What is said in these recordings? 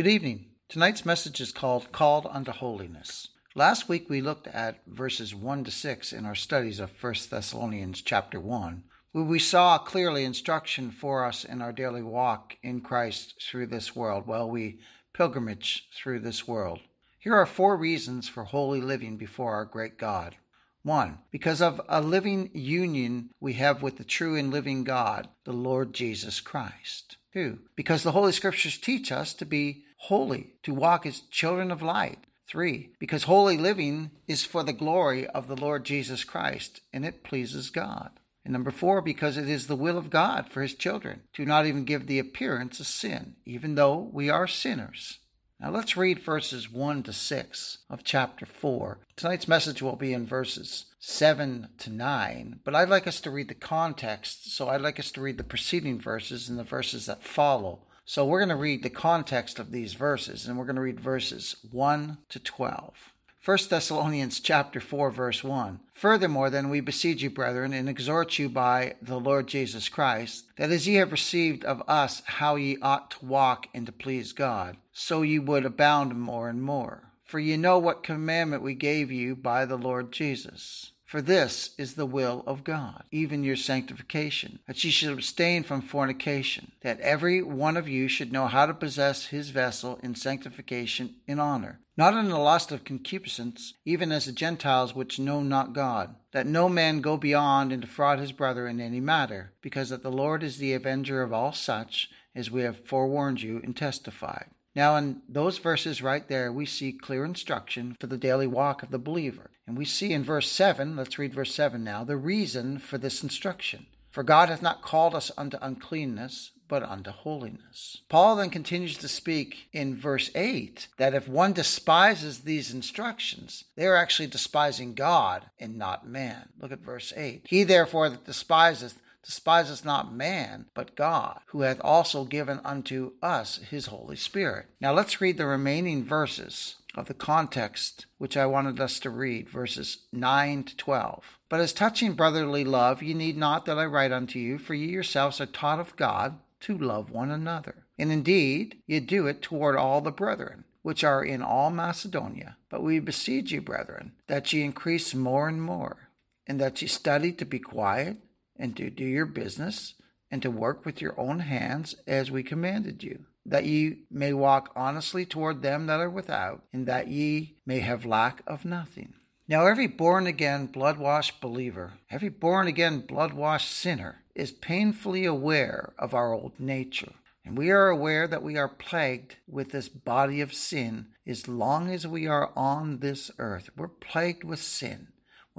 Good evening. Tonight's message is called Called Unto Holiness. Last week we looked at verses 1 to 6 in our studies of 1 Thessalonians chapter 1, where we saw clearly instruction for us in our daily walk in Christ through this world while we pilgrimage through this world. Here are four reasons for holy living before our great God. One, because of a living union we have with the true and living God, the Lord Jesus Christ. Two, because the Holy Scriptures teach us to be holy, to walk as children of light. Three, because holy living is for the glory of the Lord Jesus Christ and it pleases God. And number four, because it is the will of God for his children to not even give the appearance of sin, even though we are sinners. Now let's read verses 1 to 6 of chapter 4. Tonight's message will be in verses 7 to 9, but I'd like us to read the context, so I'd like us to read the preceding verses and the verses that follow so we're going to read the context of these verses, and we're going to read verses 1 to 12. 1 Thessalonians chapter 4 verse 1. Furthermore, then we beseech you, brethren, and exhort you by the Lord Jesus Christ, that as ye have received of us how ye ought to walk and to please God, so ye would abound more and more. For ye know what commandment we gave you by the Lord Jesus. For this is the will of God, even your sanctification, that ye should abstain from fornication, that every one of you should know how to possess his vessel in sanctification in honor, not in the lust of concupiscence, even as the Gentiles which know not God, that no man go beyond and defraud his brother in any matter, because that the Lord is the avenger of all such, as we have forewarned you and testified. Now, in those verses right there, we see clear instruction for the daily walk of the believer. And we see in verse 7, let's read verse 7 now, the reason for this instruction. For God hath not called us unto uncleanness, but unto holiness. Paul then continues to speak in verse 8 that if one despises these instructions, they are actually despising God and not man. Look at verse 8. He therefore that despiseth despiseth not man, but God, who hath also given unto us his Holy Spirit. Now let's read the remaining verses of the context which I wanted us to read, verses 9 to 12. But as touching brotherly love, ye need not that I write unto you, for ye yourselves are taught of God to love one another. And indeed, ye do it toward all the brethren which are in all Macedonia. But we beseech you, brethren, that ye increase more and more, and that ye study to be quiet and to do your business and to work with your own hands as we commanded you, that ye may walk honestly toward them that are without, and that ye may have lack of nothing. Now, every born again, blood washed believer, every born again, blood washed sinner is painfully aware of our old nature. And we are aware that we are plagued with this body of sin as long as we are on this earth. We're plagued with sin.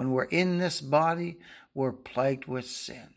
When we're in this body, we're plagued with sin.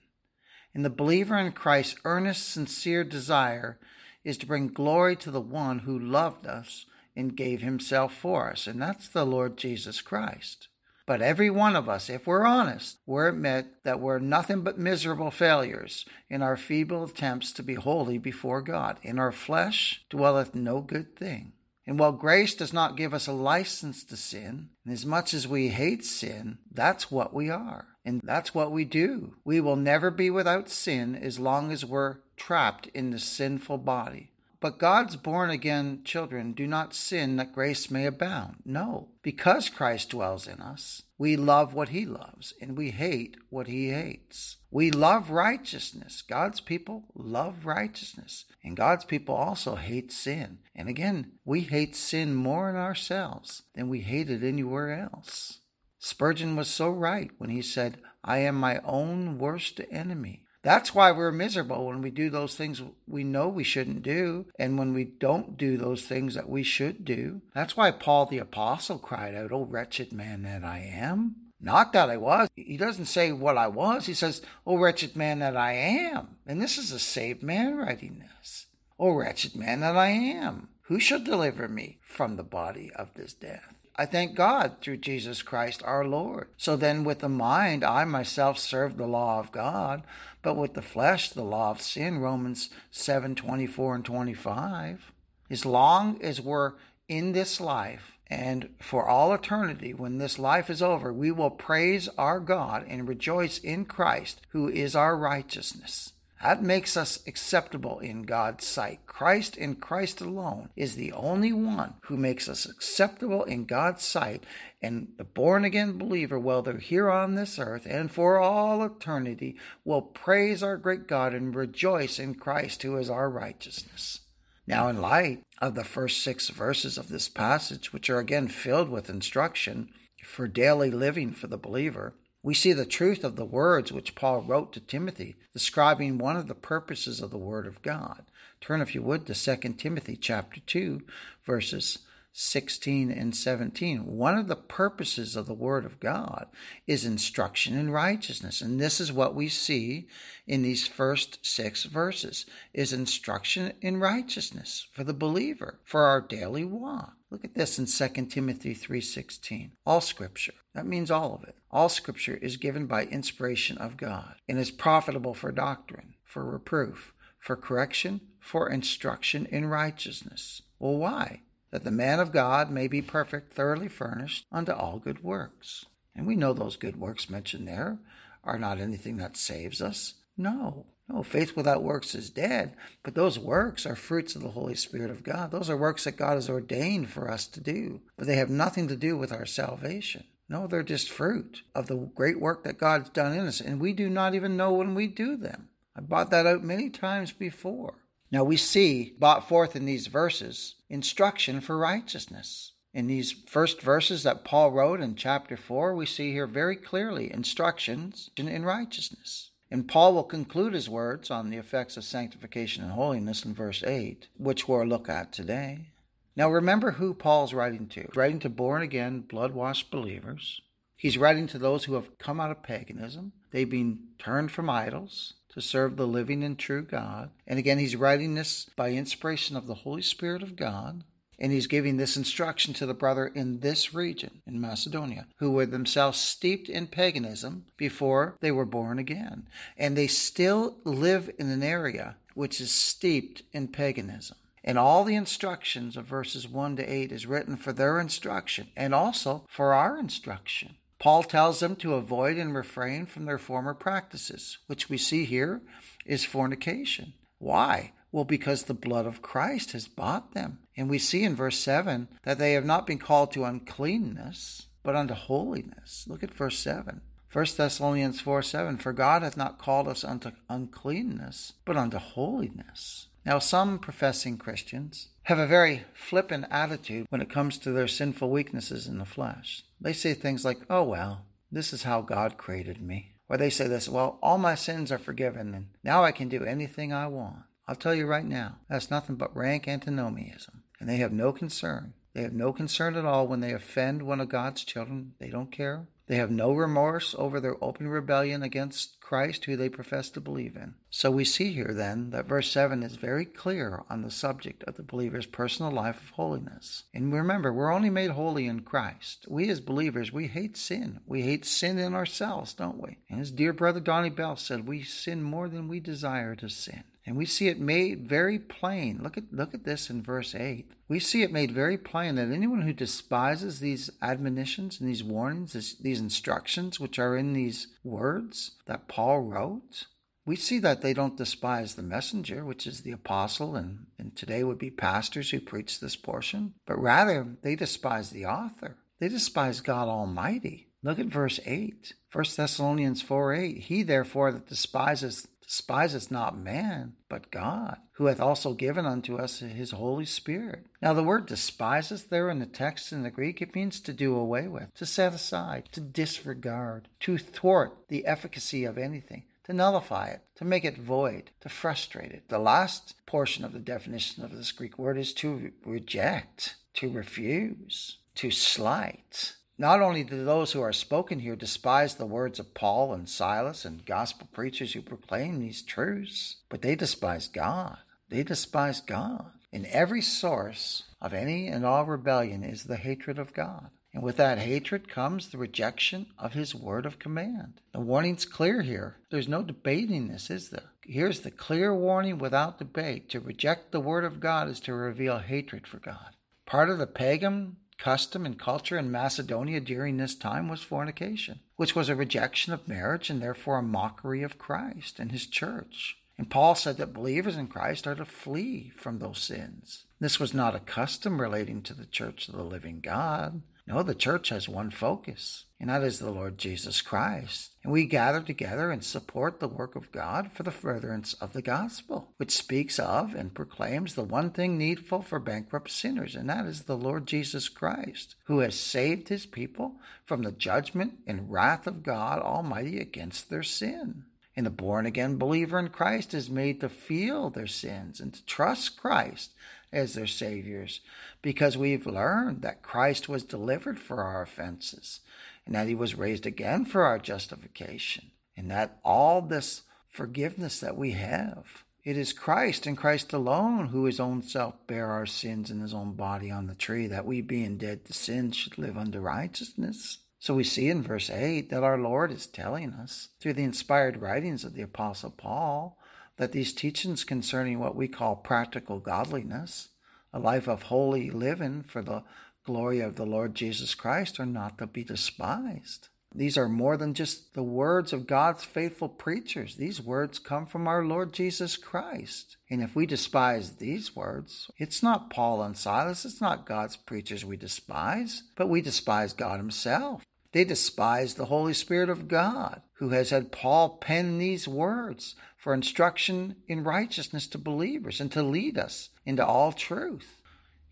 And the believer in Christ's earnest, sincere desire is to bring glory to the one who loved us and gave himself for us, and that's the Lord Jesus Christ. But every one of us, if we're honest, we admit that we're nothing but miserable failures in our feeble attempts to be holy before God. In our flesh dwelleth no good thing. And while grace does not give us a license to sin, and as much as we hate sin, that's what we are. And that's what we do. We will never be without sin as long as we're trapped in the sinful body. But God's born again children do not sin that grace may abound. No, because Christ dwells in us, we love what he loves and we hate what he hates. We love righteousness. God's people love righteousness. And God's people also hate sin. And again, we hate sin more in ourselves than we hate it anywhere else. Spurgeon was so right when he said, I am my own worst enemy. That's why we're miserable when we do those things we know we shouldn't do and when we don't do those things that we should do. That's why Paul the Apostle cried out, Oh, wretched man that I am. Not that I was. He doesn't say what I was. He says, Oh, wretched man that I am. And this is a saved man writing this. Oh, wretched man that I am. Who shall deliver me from the body of this death? I thank God through Jesus Christ our Lord. So then, with the mind, I myself serve the law of God, but with the flesh, the law of sin. Romans 7 24 and 25. As long as we're in this life, and for all eternity, when this life is over, we will praise our God and rejoice in Christ, who is our righteousness. That makes us acceptable in God's sight. Christ and Christ alone is the only one who makes us acceptable in God's sight. And the born again believer, whether here on this earth and for all eternity, will praise our great God and rejoice in Christ, who is our righteousness. Now, in light of the first six verses of this passage, which are again filled with instruction for daily living for the believer, we see the truth of the words which Paul wrote to Timothy, describing one of the purposes of the Word of God. Turn, if you would, to 2 Timothy chapter 2, verses 16 and 17. One of the purposes of the Word of God is instruction in righteousness. And this is what we see in these first six verses is instruction in righteousness for the believer, for our daily walk. Look at this in 2 Timothy 3:16. All scripture, that means all of it. All scripture is given by inspiration of God and is profitable for doctrine, for reproof, for correction, for instruction in righteousness. Well, why? that the man of God may be perfect, thoroughly furnished unto all good works. And we know those good works mentioned there are not anything that saves us. No, no, faith without works is dead, but those works are fruits of the Holy Spirit of God. Those are works that God has ordained for us to do, but they have nothing to do with our salvation. No, they're just fruit of the great work that God's done in us, and we do not even know when we do them. I brought that out many times before. Now we see brought forth in these verses instruction for righteousness. In these first verses that Paul wrote in chapter 4, we see here very clearly instructions in righteousness. And Paul will conclude his words on the effects of sanctification and holiness in verse 8, which we'll look at today. Now remember who Paul's writing to. He's writing to born again, blood washed believers. He's writing to those who have come out of paganism. They've been turned from idols to serve the living and true God. And again, he's writing this by inspiration of the Holy Spirit of God. And he's giving this instruction to the brother in this region, in Macedonia, who were themselves steeped in paganism before they were born again. And they still live in an area which is steeped in paganism. And all the instructions of verses 1 to 8 is written for their instruction and also for our instruction. Paul tells them to avoid and refrain from their former practices, which we see here is fornication. Why? Well, because the blood of Christ has bought them. And we see in verse 7 that they have not been called to uncleanness, but unto holiness. Look at verse 7. 1 Thessalonians 4 7 For God hath not called us unto uncleanness, but unto holiness. Now, some professing Christians have a very flippant attitude when it comes to their sinful weaknesses in the flesh. They say things like, oh, well, this is how God created me. Or they say this, well, all my sins are forgiven and now I can do anything I want. I'll tell you right now, that's nothing but rank antinomianism. And they have no concern. They have no concern at all when they offend one of God's children. They don't care. They have no remorse over their open rebellion against Christ, who they profess to believe in. So we see here then that verse 7 is very clear on the subject of the believer's personal life of holiness. And remember, we're only made holy in Christ. We as believers, we hate sin. We hate sin in ourselves, don't we? And as dear brother Donnie Bell said, we sin more than we desire to sin. And we see it made very plain. Look at look at this in verse 8. We see it made very plain that anyone who despises these admonitions and these warnings, this, these instructions which are in these words that Paul wrote, we see that they don't despise the messenger, which is the apostle, and, and today would be pastors who preach this portion, but rather they despise the author. They despise God Almighty. Look at verse 8. 1 Thessalonians 4 8. He therefore that despises despiseth not man, but God, who hath also given unto us his Holy Spirit. Now, the word despiseth there in the text in the Greek, it means to do away with, to set aside, to disregard, to thwart the efficacy of anything, to nullify it, to make it void, to frustrate it. The last portion of the definition of this Greek word is to reject, to refuse, to slight. Not only do those who are spoken here despise the words of Paul and Silas and gospel preachers who proclaim these truths, but they despise God. They despise God. In every source of any and all rebellion is the hatred of God. And with that hatred comes the rejection of his word of command. The warning's clear here. There's no debating this, is there? Here's the clear warning without debate. To reject the word of God is to reveal hatred for God. Part of the pagan custom and culture in Macedonia during this time was fornication, which was a rejection of marriage and therefore a mockery of Christ and his church. And Paul said that believers in Christ are to flee from those sins. This was not a custom relating to the church of the living God. No, the church has one focus, and that is the Lord Jesus Christ. And we gather together and support the work of God for the furtherance of the gospel, which speaks of and proclaims the one thing needful for bankrupt sinners, and that is the Lord Jesus Christ, who has saved his people from the judgment and wrath of God Almighty against their sin. And the born again believer in Christ is made to feel their sins and to trust Christ as their saviors because we've learned that Christ was delivered for our offenses and that he was raised again for our justification and that all this forgiveness that we have it is Christ and Christ alone who his own self bare our sins in his own body on the tree that we being dead to sin should live unto righteousness. So we see in verse 8 that our Lord is telling us through the inspired writings of the Apostle Paul that these teachings concerning what we call practical godliness, a life of holy living for the glory of the Lord Jesus Christ, are not to be despised. These are more than just the words of God's faithful preachers. These words come from our Lord Jesus Christ. And if we despise these words, it's not Paul and Silas, it's not God's preachers we despise, but we despise God Himself. They despise the Holy Spirit of God, who has had Paul pen these words for instruction in righteousness to believers and to lead us into all truth.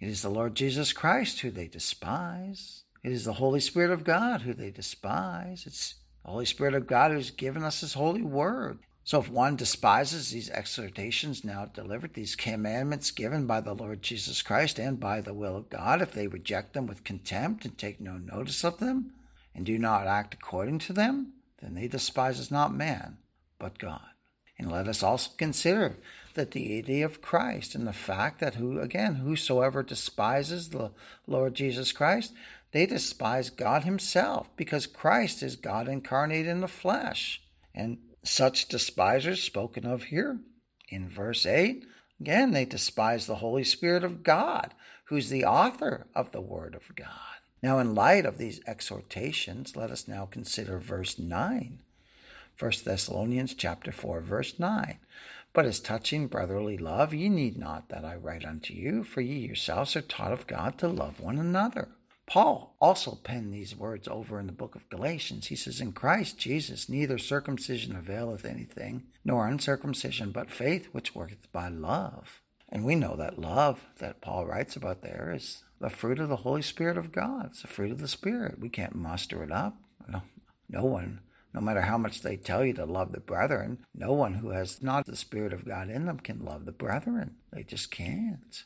It is the Lord Jesus Christ who they despise. It is the Holy Spirit of God who they despise. It's the Holy Spirit of God who's given us His holy word. So if one despises these exhortations now delivered, these commandments given by the Lord Jesus Christ and by the will of God, if they reject them with contempt and take no notice of them, and do not act according to them, then they despise not man, but God. And let us also consider the deity of Christ and the fact that who again whosoever despises the Lord Jesus Christ, they despise God himself, because Christ is God incarnate in the flesh. And such despisers spoken of here in verse 8, again they despise the Holy Spirit of God, who's the author of the Word of God. Now, in light of these exhortations, let us now consider verse 9. 1 Thessalonians chapter 4, verse 9. But as touching brotherly love, ye need not that I write unto you, for ye yourselves are taught of God to love one another. Paul also penned these words over in the book of Galatians. He says, In Christ Jesus neither circumcision availeth anything, nor uncircumcision, but faith which worketh by love. And we know that love that Paul writes about there is the fruit of the Holy Spirit of God. It's the fruit of the Spirit. We can't muster it up. No, no one, no matter how much they tell you to love the brethren, no one who has not the Spirit of God in them can love the brethren. They just can't.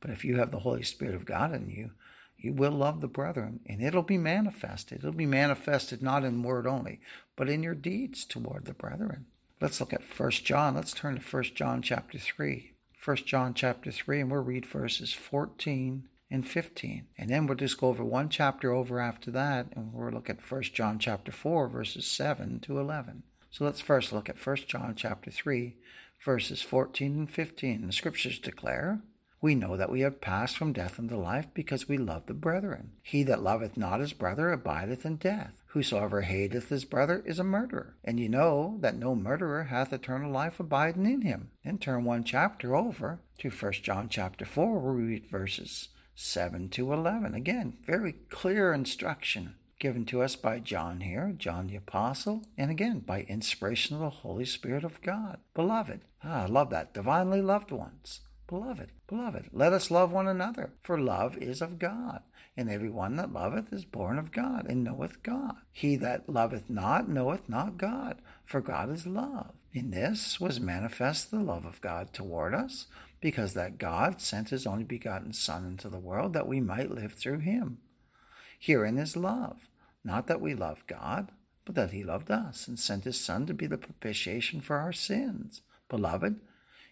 But if you have the Holy Spirit of God in you, you will love the brethren, and it'll be manifested. It'll be manifested not in word only, but in your deeds toward the brethren. Let's look at First John. Let's turn to First John chapter 3. First John chapter 3, and we'll read verses 14 and 15. And then we'll just go over one chapter over after that, and we'll look at 1 John chapter 4, verses 7 to 11. So let's first look at 1 John chapter 3, verses 14 and 15. The scriptures declare, We know that we have passed from death unto life because we love the brethren. He that loveth not his brother abideth in death. Whosoever hateth his brother is a murderer. And ye know that no murderer hath eternal life abiding in him. Then turn one chapter over to 1 John chapter 4, where we read verses 7 to 11. Again, very clear instruction given to us by John here, John the Apostle, and again by inspiration of the Holy Spirit of God. Beloved, ah, I love that, divinely loved ones. Beloved, beloved, let us love one another, for love is of God. And every one that loveth is born of God, and knoweth God. He that loveth not knoweth not God, for God is love. In this was manifest the love of God toward us, because that God sent his only begotten Son into the world that we might live through him. Herein is love not that we love God, but that he loved us and sent his Son to be the propitiation for our sins. Beloved,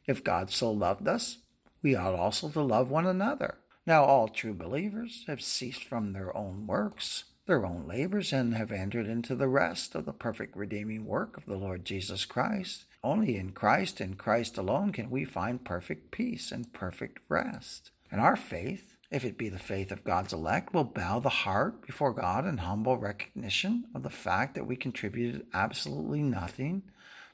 if God so loved us, we ought also to love one another. Now all true believers have ceased from their own works, their own labors, and have entered into the rest of the perfect redeeming work of the Lord Jesus Christ. Only in Christ and Christ alone can we find perfect peace and perfect rest. And our faith if it be the faith of God's elect, will bow the heart before God in humble recognition of the fact that we contributed absolutely nothing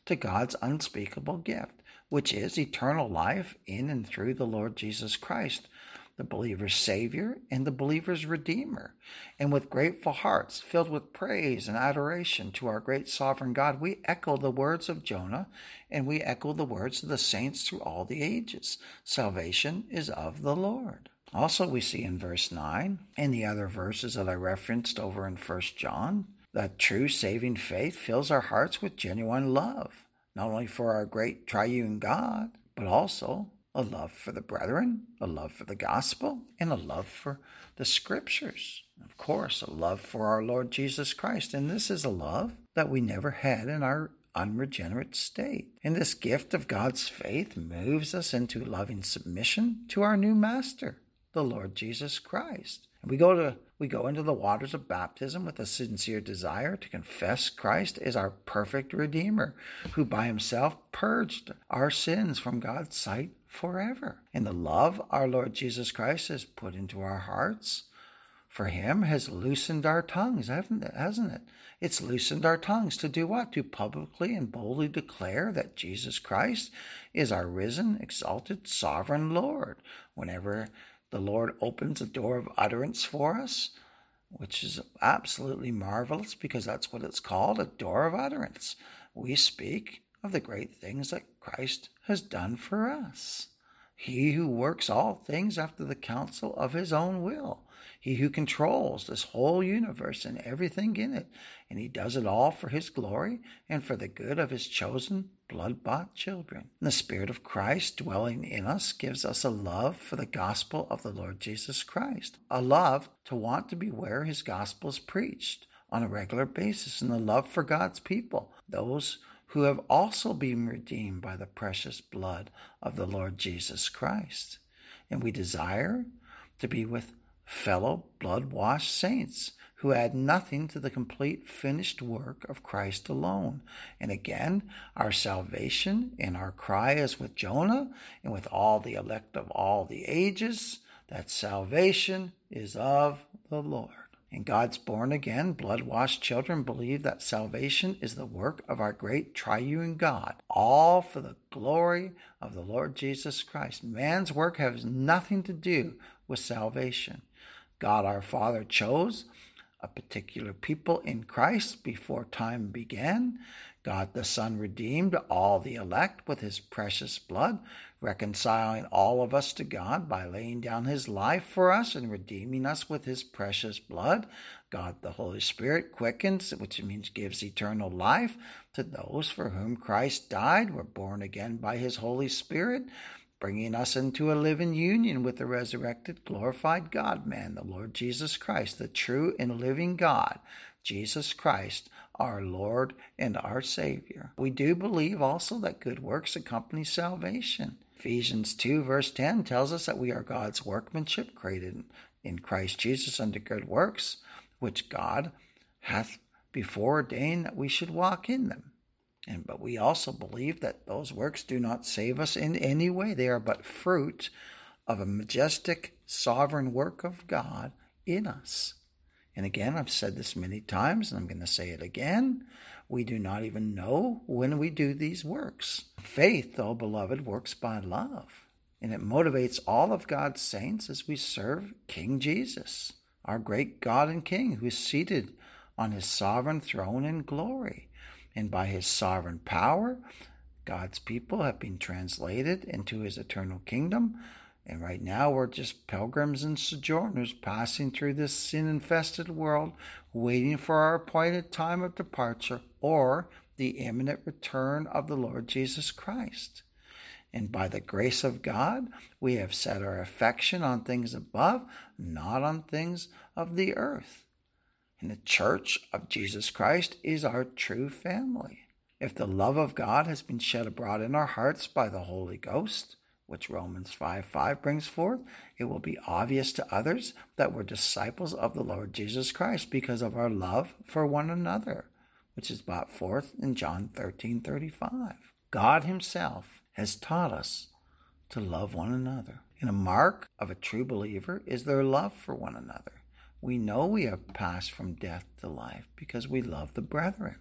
to God's unspeakable gift, which is eternal life in and through the Lord Jesus Christ, the believer's Savior and the believer's Redeemer. And with grateful hearts, filled with praise and adoration to our great sovereign God, we echo the words of Jonah and we echo the words of the saints through all the ages. Salvation is of the Lord. Also, we see in verse 9 and the other verses that I referenced over in 1 John that true saving faith fills our hearts with genuine love, not only for our great triune God, but also a love for the brethren, a love for the gospel, and a love for the scriptures. Of course, a love for our Lord Jesus Christ. And this is a love that we never had in our unregenerate state. And this gift of God's faith moves us into loving submission to our new master the Lord Jesus Christ. And we go to we go into the waters of baptism with a sincere desire to confess Christ as our perfect Redeemer, who by himself purged our sins from God's sight forever. And the love our Lord Jesus Christ has put into our hearts for him has loosened our tongues, hasn't it? Hasn't it? It's loosened our tongues to do what? To publicly and boldly declare that Jesus Christ is our risen, exalted, sovereign Lord. Whenever the Lord opens a door of utterance for us, which is absolutely marvelous because that's what it's called a door of utterance. We speak of the great things that Christ has done for us. He who works all things after the counsel of his own will. He who controls this whole universe and everything in it. And he does it all for his glory and for the good of his chosen blood bought children. The Spirit of Christ dwelling in us gives us a love for the gospel of the Lord Jesus Christ, a love to want to be where his gospel is preached on a regular basis, and a love for God's people, those who have also been redeemed by the precious blood of the Lord Jesus Christ. And we desire to be with fellow blood washed saints who add nothing to the complete finished work of Christ alone. And again, our salvation and our cry is with Jonah and with all the elect of all the ages that salvation is of the Lord. And God's born again, blood washed children believe that salvation is the work of our great triune God, all for the glory of the Lord Jesus Christ. Man's work has nothing to do with salvation. God our Father chose a particular people in Christ before time began. God the Son redeemed all the elect with his precious blood, reconciling all of us to God by laying down his life for us and redeeming us with his precious blood. God the Holy Spirit quickens, which means gives eternal life to those for whom Christ died, were born again by his Holy Spirit bringing us into a living union with the resurrected, glorified God man, the Lord Jesus Christ, the true and living God, Jesus Christ, our Lord and our Savior. We do believe also that good works accompany salvation. Ephesians 2, verse 10 tells us that we are God's workmanship, created in Christ Jesus unto good works, which God hath before ordained that we should walk in them. And but we also believe that those works do not save us in any way. They are but fruit of a majestic, sovereign work of God in us. And again, I've said this many times, and I'm going to say it again. We do not even know when we do these works. Faith, though, beloved, works by love, and it motivates all of God's saints as we serve King Jesus, our great God and King, who is seated on his sovereign throne in glory. And by his sovereign power, God's people have been translated into his eternal kingdom. And right now, we're just pilgrims and sojourners passing through this sin infested world, waiting for our appointed time of departure or the imminent return of the Lord Jesus Christ. And by the grace of God, we have set our affection on things above, not on things of the earth. And the church of Jesus Christ is our true family. If the love of God has been shed abroad in our hearts by the Holy Ghost, which Romans 5 5 brings forth, it will be obvious to others that we're disciples of the Lord Jesus Christ because of our love for one another, which is brought forth in John thirteen thirty five. God Himself has taught us to love one another. And a mark of a true believer is their love for one another. We know we have passed from death to life because we love the brethren.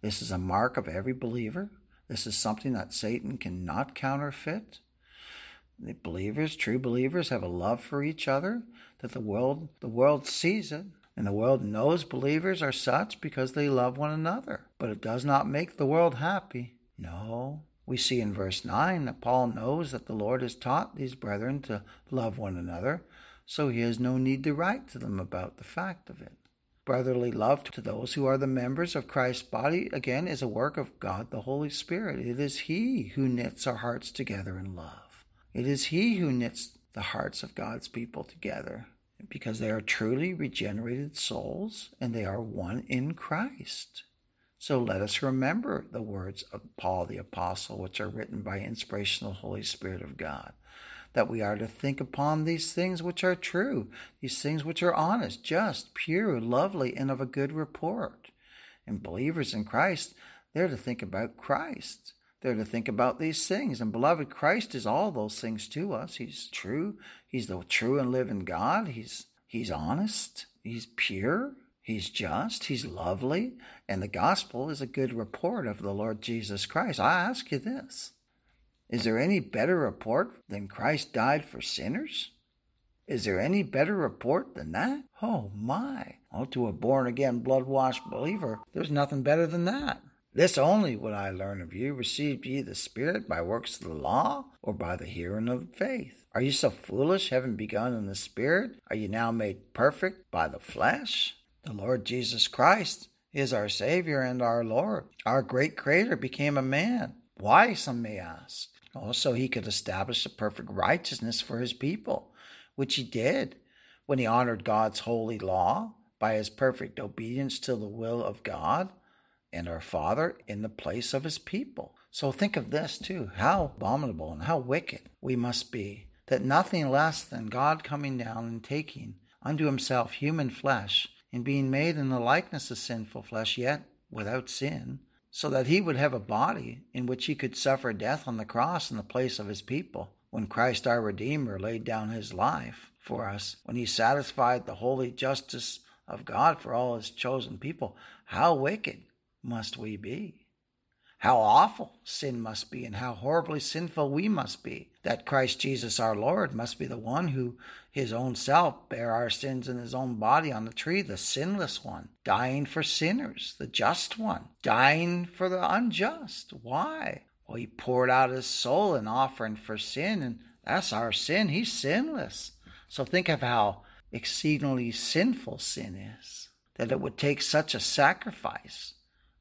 This is a mark of every believer. This is something that Satan cannot counterfeit. The believers, true believers, have a love for each other that the world the world sees it. And the world knows believers are such because they love one another. But it does not make the world happy. No. We see in verse 9 that Paul knows that the Lord has taught these brethren to love one another, so he has no need to write to them about the fact of it. Brotherly love to those who are the members of Christ's body, again, is a work of God the Holy Spirit. It is He who knits our hearts together in love. It is He who knits the hearts of God's people together because they are truly regenerated souls and they are one in Christ. So let us remember the words of Paul the Apostle, which are written by inspiration of the Holy Spirit of God that we are to think upon these things which are true, these things which are honest, just, pure, lovely, and of a good report. And believers in Christ, they're to think about Christ. They're to think about these things. And beloved, Christ is all those things to us. He's true. He's the true and living God. He's He's honest. He's pure. He's just. He's lovely. And the gospel is a good report of the Lord Jesus Christ. I ask you this is there any better report than Christ died for sinners? Is there any better report than that? Oh my! Oh, to a born again, blood washed believer, there's nothing better than that. This only would I learn of you received ye the Spirit by works of the law, or by the hearing of faith? Are you so foolish, having begun in the Spirit? Are you now made perfect by the flesh? The Lord Jesus Christ is our Savior and our Lord. Our great Creator became a man. Why, some may ask? Also, he could establish a perfect righteousness for his people, which he did when he honored God's holy law by his perfect obedience to the will of God and our Father in the place of his people. So think of this too how abominable and how wicked we must be, that nothing less than God coming down and taking unto himself human flesh and being made in the likeness of sinful flesh, yet without sin, so that he would have a body in which he could suffer death on the cross in the place of his people. When Christ our Redeemer laid down his life for us, when he satisfied the holy justice of God for all his chosen people, how wicked must we be? How awful sin must be, and how horribly sinful we must be. That Christ Jesus our Lord must be the one who, his own self, bare our sins in his own body on the tree, the sinless one, dying for sinners, the just one, dying for the unjust. Why? Well, he poured out his soul in offering for sin, and that's our sin. He's sinless. So think of how exceedingly sinful sin is, that it would take such a sacrifice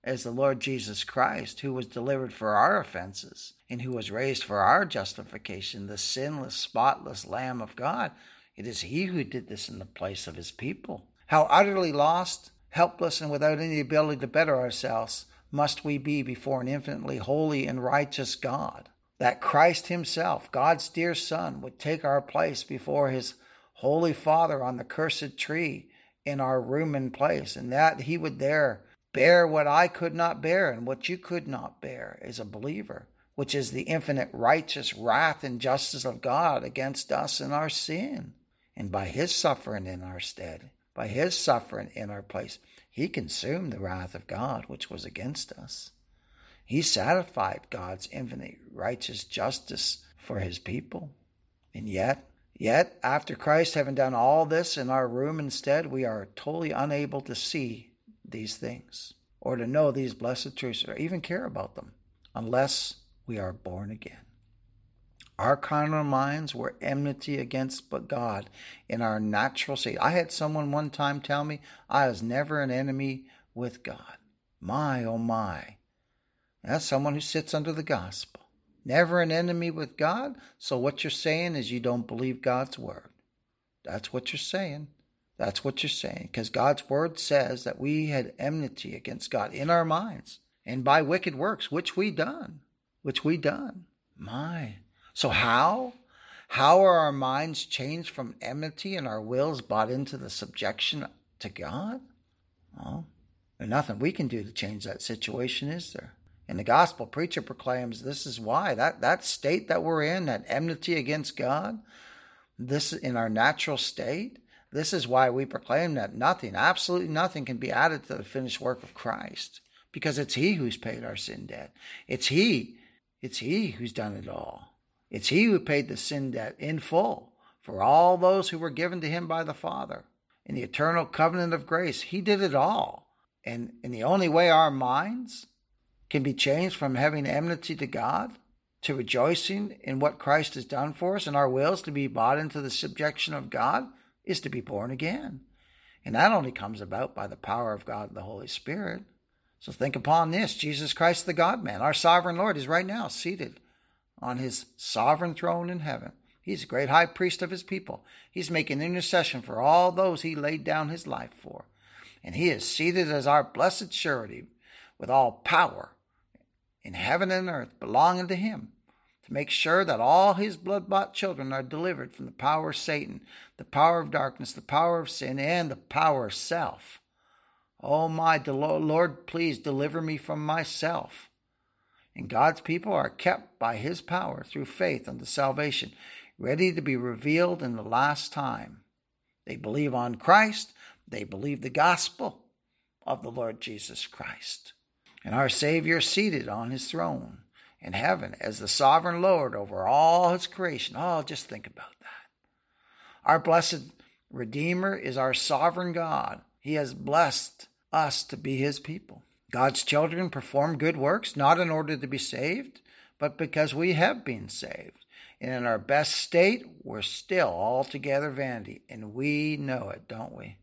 as the Lord Jesus Christ, who was delivered for our offenses and who was raised for our justification, the sinless, spotless Lamb of God. It is He who did this in the place of His people. How utterly lost, helpless, and without any ability to better ourselves must we be before an infinitely holy and righteous God. That Christ Himself, God's dear Son, would take our place before His Holy Father on the cursed tree in our room and place, and that He would there bear what I could not bear and what you could not bear as a believer, which is the infinite righteous wrath and justice of God against us in our sin. And by his suffering in our stead, by his suffering in our place, he consumed the wrath of God which was against us. He satisfied God's infinite righteous justice for his people. And yet, yet, after Christ having done all this in our room instead, we are totally unable to see these things or to know these blessed truths or even care about them unless we are born again. Our carnal minds were enmity against but God in our natural state. I had someone one time tell me I was never an enemy with God. My, oh my. That's someone who sits under the gospel. Never an enemy with God. So what you're saying is you don't believe God's word. That's what you're saying. That's what you're saying. Because God's word says that we had enmity against God in our minds and by wicked works, which we done. Which we done. My. So how? How are our minds changed from enmity and our wills brought into the subjection to God? Well, there's nothing we can do to change that situation, is there? And the gospel preacher proclaims this is why that, that state that we're in, that enmity against God, this is in our natural state, this is why we proclaim that nothing, absolutely nothing, can be added to the finished work of Christ, because it's He who's paid our sin debt. It's He, it's He who's done it all. It's He who paid the sin debt in full for all those who were given to Him by the Father. In the eternal covenant of grace, He did it all. And, and the only way our minds can be changed from having enmity to God to rejoicing in what Christ has done for us and our wills to be brought into the subjection of God is to be born again. And that only comes about by the power of God and the Holy Spirit. So think upon this Jesus Christ, the God man, our sovereign Lord, is right now seated on his sovereign throne in heaven. He's a great high priest of his people. He's making intercession for all those he laid down his life for. And he is seated as our blessed surety with all power in heaven and earth belonging to him to make sure that all his blood bought children are delivered from the power of Satan, the power of darkness, the power of sin, and the power of self. Oh, my Lord, please deliver me from myself. And God's people are kept by his power through faith unto salvation, ready to be revealed in the last time. They believe on Christ, they believe the gospel of the Lord Jesus Christ and our Savior seated on his throne in heaven as the sovereign Lord over all his creation. Oh, just think about that. Our blessed Redeemer is our sovereign God. He has blessed us to be his people. God's children perform good works not in order to be saved, but because we have been saved. And in our best state, we're still altogether vanity, and we know it, don't we?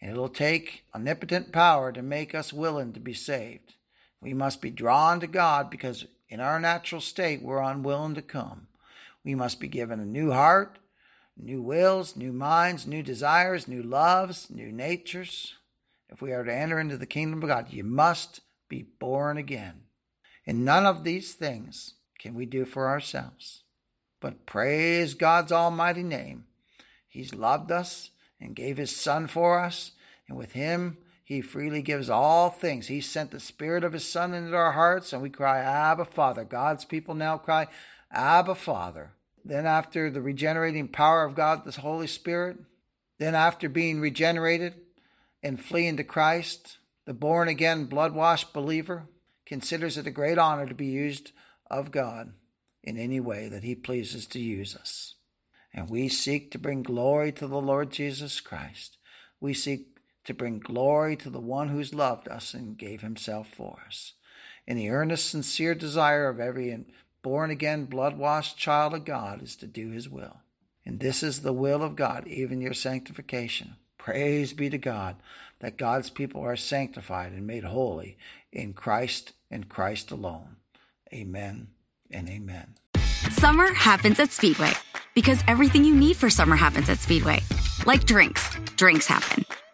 and it'll take omnipotent power to make us willing to be saved. We must be drawn to God because in our natural state we're unwilling to come. We must be given a new heart, new wills, new minds, new desires, new loves, new natures. If we are to enter into the kingdom of God, you must be born again. And none of these things can we do for ourselves. But praise God's almighty name. He's loved us and gave his Son for us, and with him he freely gives all things. He sent the Spirit of his Son into our hearts, and we cry, Abba, Father. God's people now cry, Abba, Father. Then, after the regenerating power of God, the Holy Spirit, then, after being regenerated and fleeing to Christ, the born again, blood washed believer considers it a great honor to be used of God in any way that he pleases to use us and we seek to bring glory to the Lord Jesus Christ. We seek to bring glory to the one who's loved us and gave himself for us. And the earnest, sincere desire of every born again, blood washed child of God is to do his will. And this is the will of God, even your sanctification. Praise be to God that God's people are sanctified and made holy in Christ and Christ alone. Amen and amen. Summer happens at Speedway because everything you need for summer happens at Speedway. Like drinks, drinks happen.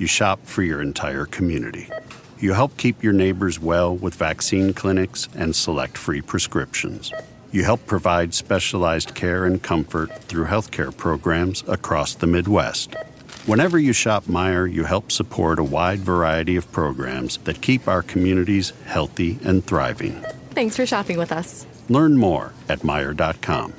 you shop for your entire community. You help keep your neighbors well with vaccine clinics and select free prescriptions. You help provide specialized care and comfort through healthcare programs across the Midwest. Whenever you shop Meijer, you help support a wide variety of programs that keep our communities healthy and thriving. Thanks for shopping with us. Learn more at Meijer.com.